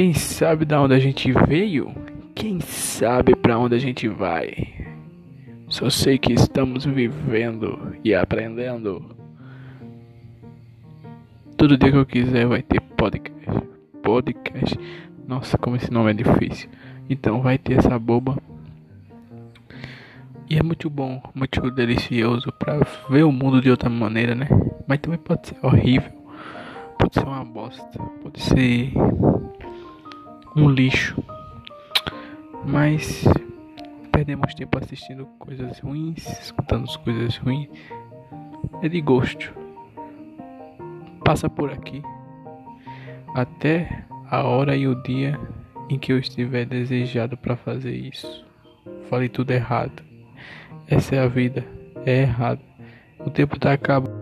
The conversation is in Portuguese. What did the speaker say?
Quem sabe da onde a gente veio? Quem sabe para onde a gente vai? Só sei que estamos vivendo e aprendendo. Todo dia que eu quiser vai ter podcast. Podcast. Nossa, como esse nome é difícil. Então vai ter essa boba. E é muito bom, muito delicioso para ver o mundo de outra maneira, né? Mas também pode ser horrível, pode ser uma bosta, pode ser um lixo. Mas perdemos tempo assistindo coisas ruins, escutando coisas ruins. É de gosto. Passa por aqui. Até a hora e o dia em que eu estiver desejado para fazer isso. Falei tudo errado. Essa é a vida. É errado. O tempo tá acabando.